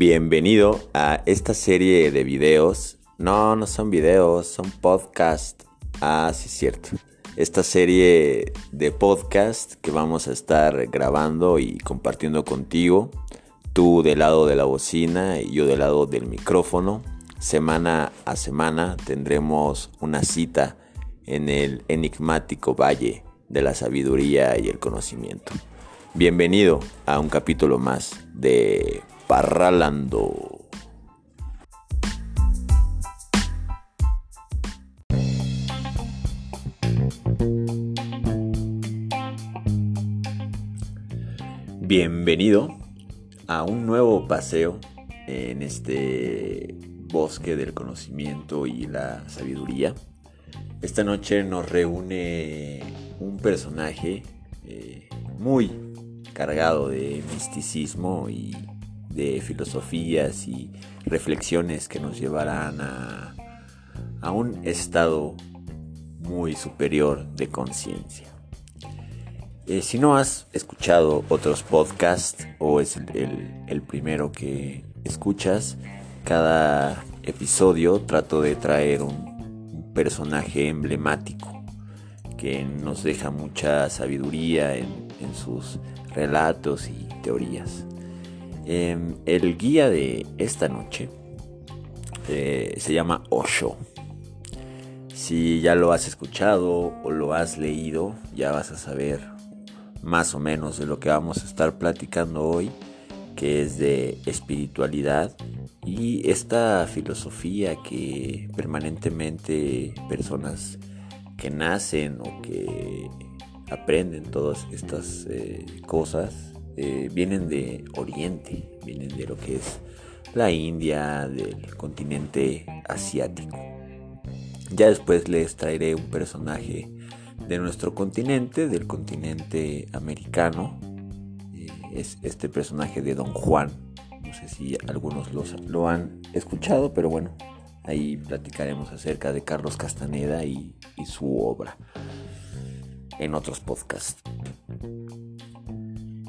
Bienvenido a esta serie de videos. No, no son videos, son podcast. Ah, sí, es cierto. Esta serie de podcast que vamos a estar grabando y compartiendo contigo. Tú del lado de la bocina y yo del lado del micrófono. Semana a semana tendremos una cita en el enigmático valle de la sabiduría y el conocimiento. Bienvenido a un capítulo más de Parralando. Bienvenido a un nuevo paseo en este bosque del conocimiento y la sabiduría. Esta noche nos reúne un personaje eh, muy cargado de misticismo y de filosofías y reflexiones que nos llevarán a, a un estado muy superior de conciencia. Eh, si no has escuchado otros podcasts o es el, el, primero que escuchas, cada episodio trato de traer un, personaje emblemático que nos deja mucha sabiduría en, en sus relatos y teorías. Em, el guía de esta noche eh, se llama Osho. Si ya lo has escuchado o lo has leído, ya vas a saber más o menos de lo que vamos a estar platicando hoy, que es de espiritualidad y esta filosofía que permanentemente personas que nacen o que aprenden todas estas eh, cosas eh, vienen de Oriente, vienen de lo que es la India, del continente asiático. Ya después les traeré un personaje de nuestro continente, del continente americano. Eh, es este personaje de Don Juan. No sé si algunos lo han escuchado, pero bueno, ahí platicaremos acerca de Carlos Castaneda y su obra en otros podcasts.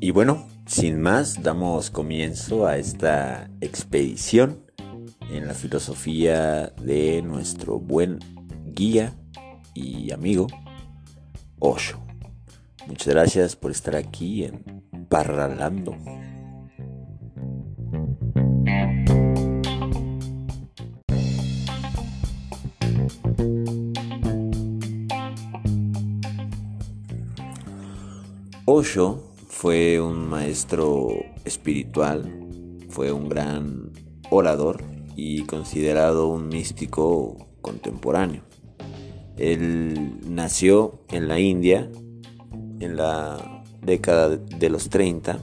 Y bueno, sin más, damos comienzo a esta expedición en la filosofía de nuestro buen guía y amigo Osho. Muchas gracias por estar aquí en Parralando. Osho fue un maestro espiritual, fue un gran orador y considerado un místico contemporáneo. Él nació en la India en la década de los 30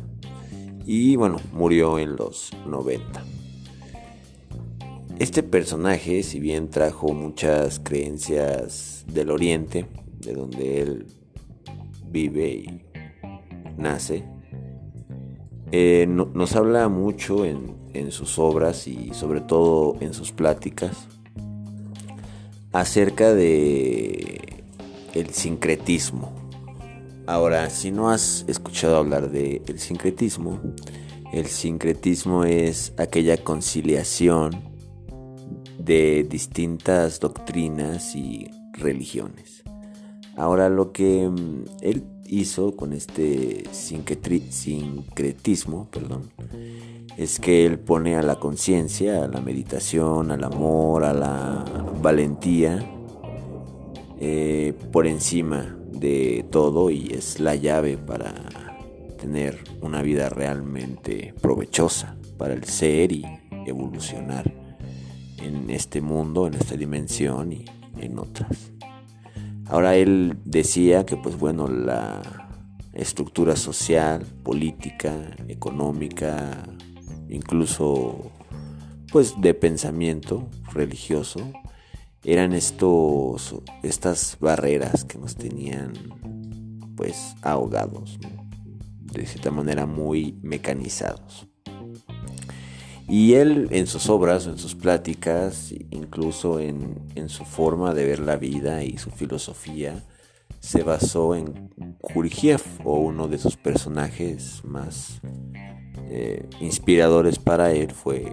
y bueno, murió en los 90. Este personaje, si bien trajo muchas creencias del oriente, de donde él vive y nace, eh, nos habla mucho en, sus obras y sobre todo en sus pláticas acerca de el sincretismo. Ahora, si no has escuchado hablar de el sincretismo, el sincretismo es aquella conciliación de distintas doctrinas y religiones. Ahora lo que mm, él hizo con este sincretismo, perdón, es que él pone a la conciencia, a la meditación, al amor, a la valentía eh, por encima de todo y es la llave para tener una vida realmente provechosa para el ser y evolucionar en este mundo, en esta dimensión y en otras. Ahora él decía que pues bueno, la estructura social, política, económica, incluso pues de pensamiento religioso, eran estos estas barreras que nos tenían pues ahogados, de cierta manera muy mecanizados. Y él en sus obras, en sus pláticas, incluso en, su forma de ver la vida y su filosofía, se basó en Gurdjieff o uno de sus personajes más eh, inspiradores para él fue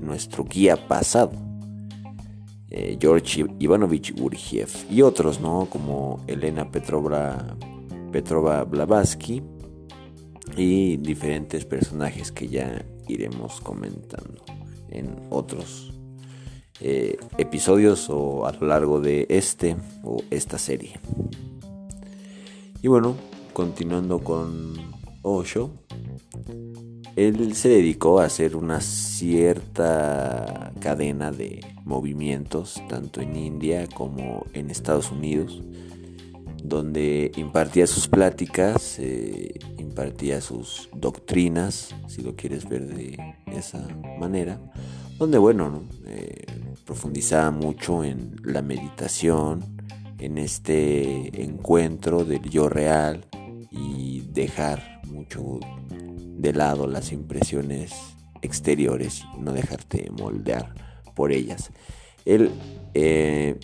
nuestro guía pasado, eh, George Ivanovich Gurdjieff y otros, ¿no? Como Elena Petrova, Petrova Blavatsky y diferentes personajes que ya iremos comentando en otros eh, episodios o a lo largo de este o esta serie. Y bueno, continuando con Osho, él se dedicó a hacer una cierta cadena de movimientos, tanto en India como en Estados Unidos, donde impartía sus pláticas, eh, impartía sus doctrinas, si lo quieres ver de esa manera, donde bueno, eh, profundizaba mucho en la meditación, en este encuentro del yo real y dejar mucho de lado las impresiones exteriores no dejarte moldear por ellas. Él, eh,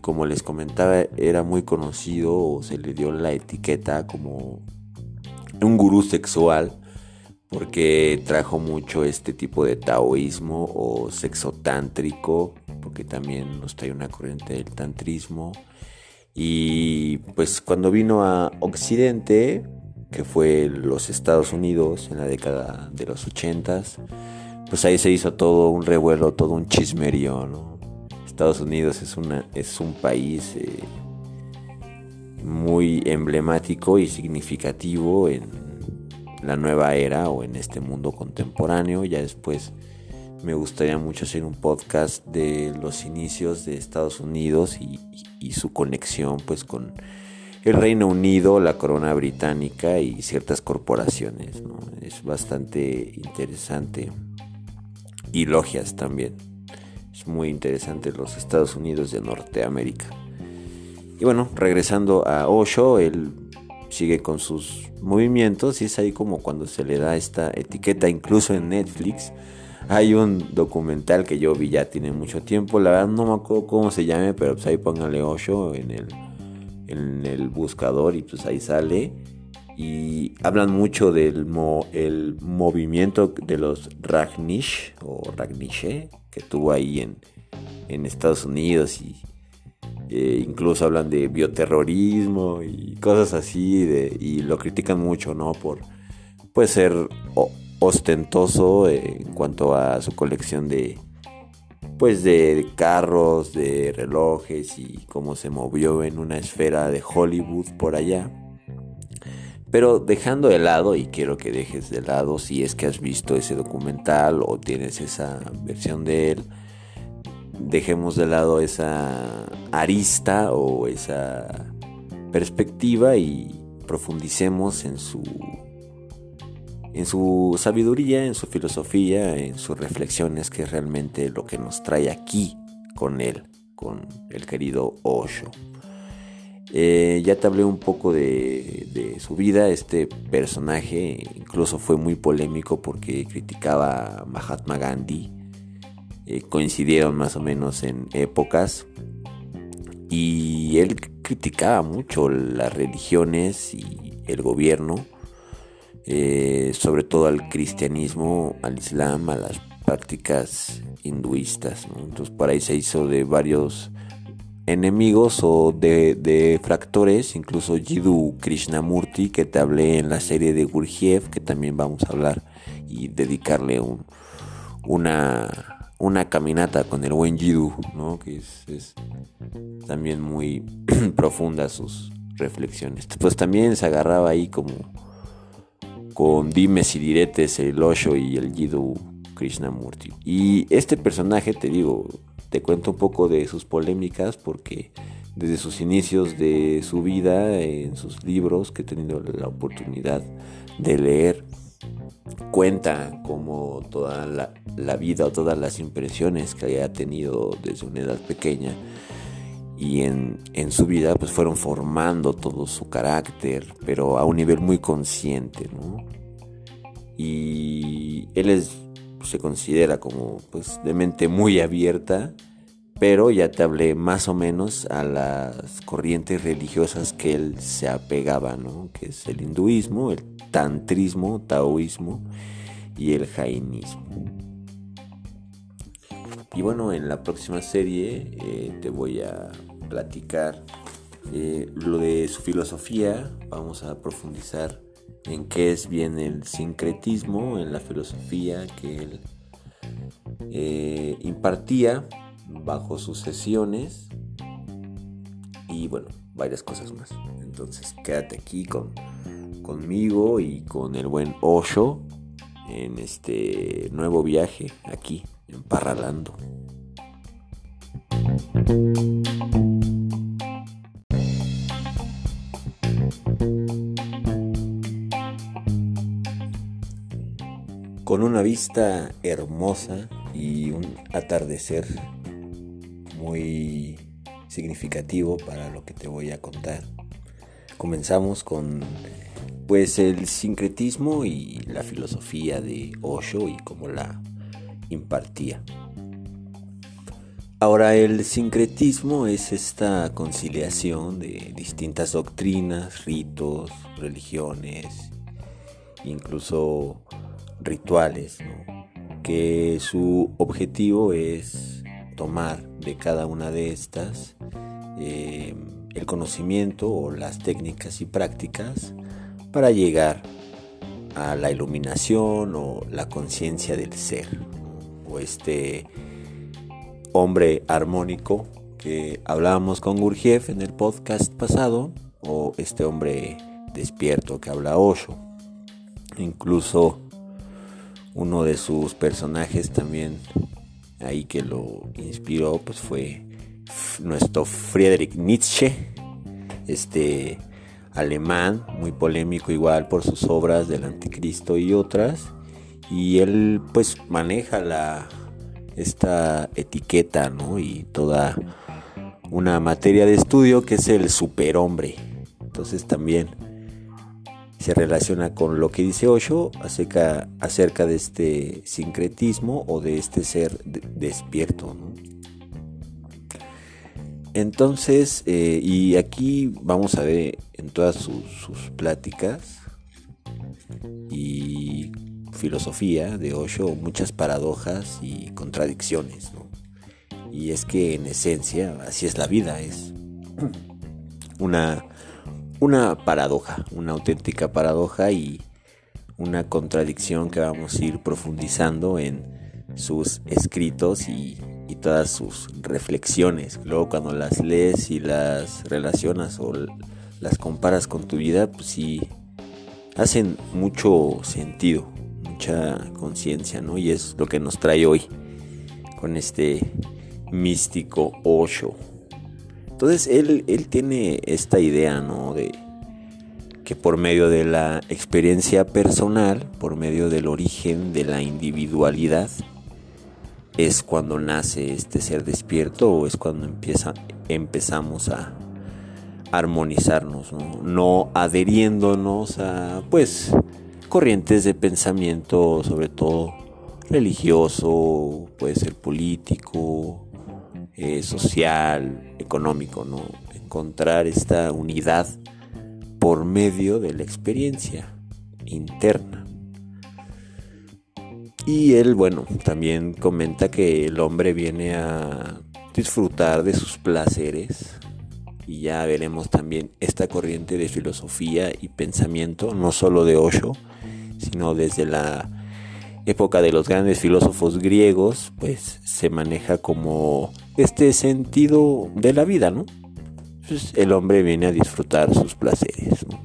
como les comentaba, era muy conocido o se le dio la etiqueta como un gurú sexual porque trajo mucho este tipo de taoísmo o sexo tántrico, porque también nos trae una corriente del tantrismo. Y pues cuando vino a Occidente, que fue los Estados Unidos en la década de los 80 pues ahí se hizo todo un revuelo, todo un chismerío, ¿no? Estados Unidos es, una, es un país eh, muy emblemático y significativo en la nueva era o en este mundo contemporáneo. Ya después me gustaría mucho hacer un podcast de los inicios de Estados Unidos y, y su conexión pues con el Reino Unido, la corona británica y ciertas corporaciones. Es bastante interesante. Y logias también. Muy interesante los Estados Unidos de Norteamérica. Y bueno, regresando a Osho, él sigue con sus movimientos y es ahí como cuando se le da esta etiqueta, incluso en Netflix. Hay un documental que yo vi ya tiene mucho tiempo, la verdad no me acuerdo cómo se llame, pero pues ahí póngale Osho en el en el buscador y pues ahí sale. Y hablan mucho del el movimiento de los Ragnish o Ragnishe que tuvo ahí en, en Estados Unidos y eh, incluso hablan de bioterrorismo y cosas así de, y lo critican mucho, ¿no? Por puede ser ostentoso en cuanto a su colección de, pues de carros, de relojes y cómo se movió en una esfera de Hollywood por allá. Pero dejando de lado, y quiero que dejes de lado si es que has visto ese documental o tienes esa versión de él, dejemos de lado esa arista o esa perspectiva y profundicemos en su en su sabiduría, en su filosofía, en sus reflexiones, que es realmente lo que nos trae aquí con él, con el querido Osho. Eh, ya te hablé un poco de, su vida, este personaje incluso fue muy polémico porque criticaba a Mahatma Gandhi, eh, coincidieron más o menos en épocas. Y él criticaba mucho las religiones y el gobierno eh, sobre todo al cristianismo, al islam, a las prácticas hinduistas. Entonces por ahí se hizo de varios enemigos o de, de, fractores, incluso Jiddu Krishnamurti, que te hablé en la serie de Gurdjieff, que también vamos a hablar y dedicarle un, una, una caminata con el buen Jiddu, ¿no? que es, es también muy profunda sus reflexiones. Pues también se agarraba ahí como con dimes y diretes el Osho y el Jiddu Krishnamurti. Y este personaje, te digo, te cuento un poco de sus polémicas porque desde sus inicios de su vida, en sus libros que he tenido la oportunidad de leer, cuenta como toda la, vida o todas las impresiones que haya tenido desde una edad pequeña y en, en, su vida pues fueron formando todo su carácter, pero a un nivel muy consciente, ¿no? Y él es, se considera como pues de mente muy abierta pero ya te hablé más o menos a las corrientes religiosas que él se apegaba, ¿no? que es el hinduismo, el tantrismo, taoísmo y el jainismo. Y bueno, en la próxima serie eh, te voy a platicar eh, lo de su filosofía, vamos a profundizar en qué es bien el sincretismo, en la filosofía que él eh, impartía bajo sus sesiones y bueno, varias cosas más. Entonces quédate aquí con, conmigo y con el buen Osho en este nuevo viaje aquí en Parralando. Con una vista hermosa y un atardecer muy significativo para lo que te voy a contar. Comenzamos con pues el sincretismo y la filosofía de Osho y cómo la impartía. Ahora el sincretismo es esta conciliación de distintas doctrinas, ritos, religiones, incluso rituales, que su objetivo es tomar de cada una de estas eh, el conocimiento o las técnicas y prácticas para llegar a la iluminación o la conciencia del ser o este hombre armónico que hablábamos con Gurjev en el podcast pasado o este hombre despierto que habla Osho. Incluso uno de sus personajes también ahí que lo inspiró pues fue nuestro Friedrich Nietzsche, este alemán, muy polémico igual por sus obras del anticristo y otras, y él pues maneja la esta etiqueta, ¿no? Y toda una materia de estudio que es el superhombre. Entonces también se relaciona con lo que dice Osho acerca, de este sincretismo o de este ser despierto. Entonces, eh, y aquí vamos a ver en todas sus, pláticas y filosofía de Osho muchas paradojas y contradicciones. Y es que en esencia así es la vida, es una una paradoja, una auténtica paradoja y una contradicción que vamos a ir profundizando en sus escritos y, todas sus reflexiones. Luego cuando las lees y las relacionas o las comparas con tu vida, pues sí hacen mucho sentido, mucha conciencia, ¿no? Y es lo que nos trae hoy con este místico Osho. Entonces él, él tiene esta idea, ¿no? De que por medio de la experiencia personal, por medio del origen de la individualidad, es cuando nace este ser despierto o es cuando empezamos a armonizarnos, ¿no? no adheriéndonos a pues corrientes de pensamiento, sobre todo religioso, puede ser político, eh, social, económico, ¿no? Encontrar esta unidad por medio de la experiencia interna. Y él, bueno, también comenta que el hombre viene a disfrutar de sus placeres. Y ya veremos también esta corriente de filosofía y pensamiento, no solo de Osho, sino desde la época de los grandes filósofos griegos, pues se maneja como este sentido de la vida, ¿no? Pues el hombre viene a disfrutar sus placeres. ¿no?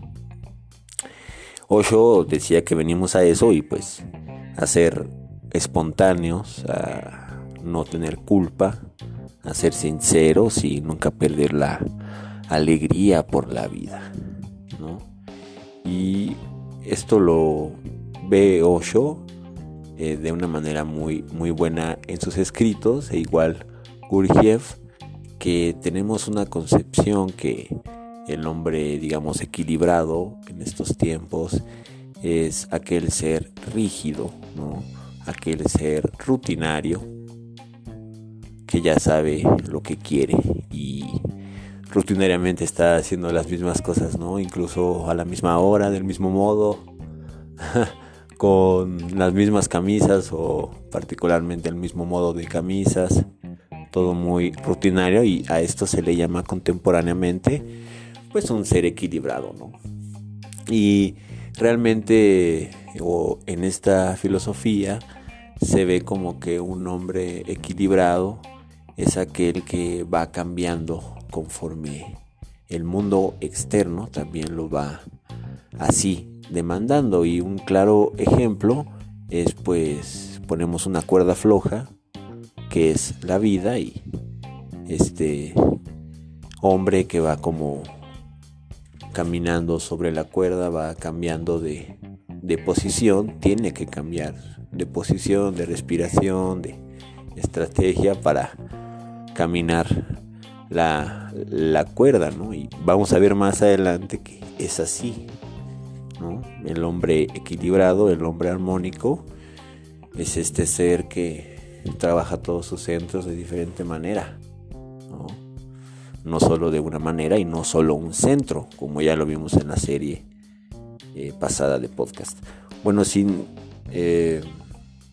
Osho decía que venimos a eso y pues a ser espontáneos, a no tener culpa, a ser sinceros y nunca perder la alegría por la vida, ¿no? Y esto lo ve Osho eh, de una manera muy, muy buena en sus escritos e igual Gurdjieff que tenemos una concepción que el hombre digamos equilibrado en estos tiempos es aquel ser rígido, ¿no? aquel ser rutinario que ya sabe lo que quiere y rutinariamente está haciendo las mismas cosas, ¿no? Incluso a la misma hora, del mismo modo, con las mismas camisas o particularmente el mismo modo de camisas, todo muy rutinario y a esto se le llama contemporáneamente pues un ser equilibrado, ¿no? Y realmente o en esta filosofía se ve como que un hombre equilibrado es aquel que va cambiando conforme el mundo externo también lo va así demandando y un claro ejemplo es pues ponemos una cuerda floja que es la vida y este hombre que va como caminando sobre la cuerda va cambiando de, de posición tiene que cambiar de posición de respiración de estrategia para caminar la, la cuerda, ¿no? Y vamos a ver más adelante que es así, ¿no? El hombre equilibrado, el hombre armónico, es este ser que trabaja todos sus centros de diferente manera, ¿no? No solo de una manera y no solo un centro, como ya lo vimos en la serie eh, pasada de podcast. Bueno, sin eh,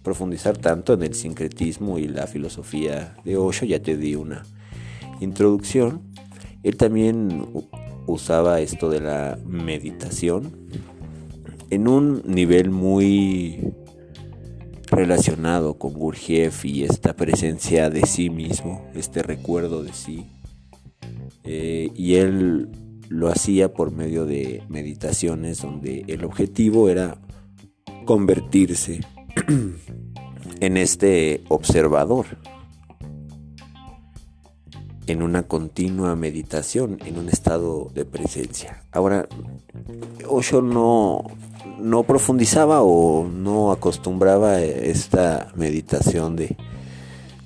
profundizar tanto en el sincretismo y la filosofía de Osho, ya te di una introducción, él también usaba esto de la meditación en un nivel muy relacionado con Gurdjieff y esta presencia de sí mismo, este recuerdo de sí. Eh, y él lo hacía por medio de meditaciones donde el objetivo era convertirse en este observador en una continua meditación, en un estado de presencia. Ahora, Osho no, no profundizaba o no acostumbraba esta meditación de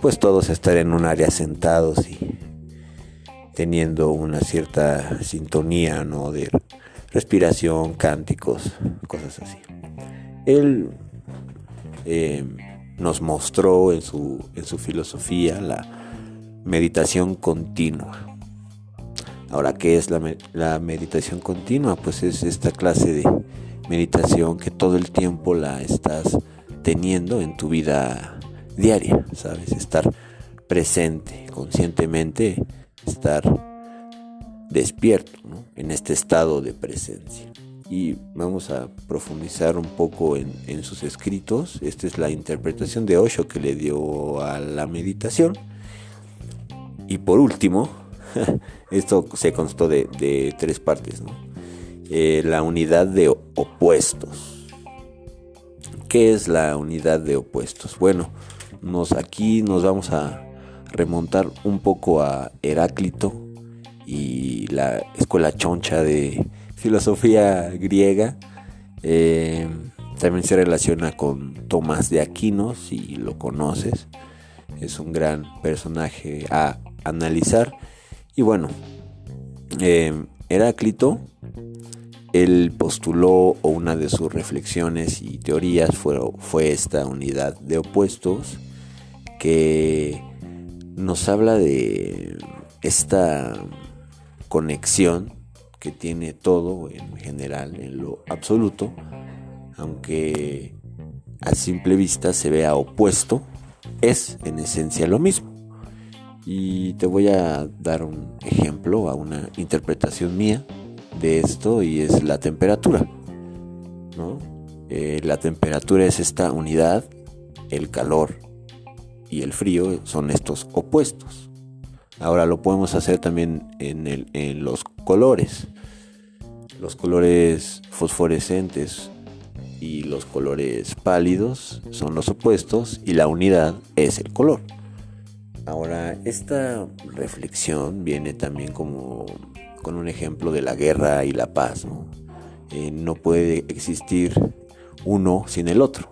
pues todos estar en un área sentados y teniendo una cierta sintonía ¿no? de respiración, cánticos, cosas así. Él eh, nos mostró en su, en su filosofía la meditación continua. Ahora, ¿qué es la, meditación continua? Pues es esta clase de meditación que todo el tiempo la estás teniendo en tu vida diaria, ¿sabes? Estar presente, conscientemente, estar despierto en este estado de presencia. Y vamos a profundizar un poco en, en sus escritos. Esta es la interpretación de Osho que le dio a la meditación y por último, esto se constó de, tres partes, eh, la unidad de opuestos. ¿Qué es la unidad de opuestos? Bueno, nos, aquí nos vamos a remontar un poco a Heráclito y la escuela choncha de filosofía griega. Eh, también se relaciona con Tomás de Aquino, si lo conoces. Es un gran personaje a analizar. Y bueno, eh, Heráclito, él postuló o una de sus reflexiones y teorías fue, fue esta unidad de opuestos que nos habla de esta conexión que tiene todo en general, en lo absoluto, aunque a simple vista se vea opuesto, es en esencia lo mismo. Y te voy a dar un ejemplo a una interpretación mía de esto y es la temperatura. Eh, la temperatura es esta unidad, el calor y el frío son estos opuestos. Ahora lo podemos hacer también en los colores. Los colores fosforescentes y los colores pálidos son los opuestos y la unidad es el color. Ahora, esta reflexión viene también como con un ejemplo de la guerra y la paz. ¿no? Eh, no puede existir uno sin el otro.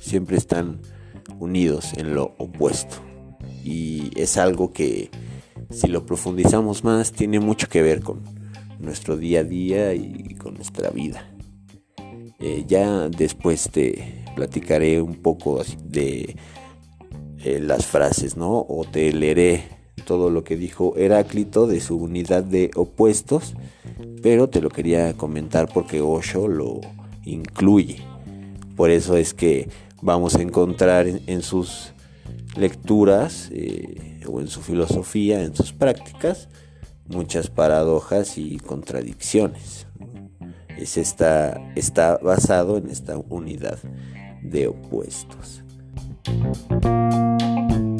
Siempre están unidos en lo opuesto. Y es algo que si lo profundizamos más tiene mucho que ver con nuestro día a día y con nuestra vida. Eh, ya después te platicaré un poco de eh, las frases, ¿no? O te leeré todo lo que dijo Heráclito de su unidad de opuestos, pero te lo quería comentar porque Osho lo incluye. Por eso es que vamos a encontrar en, sus lecturas eh, o en su filosofía, en sus prácticas, muchas paradojas y contradicciones. Es esta, está basado en esta unidad de opuestos. Thank you.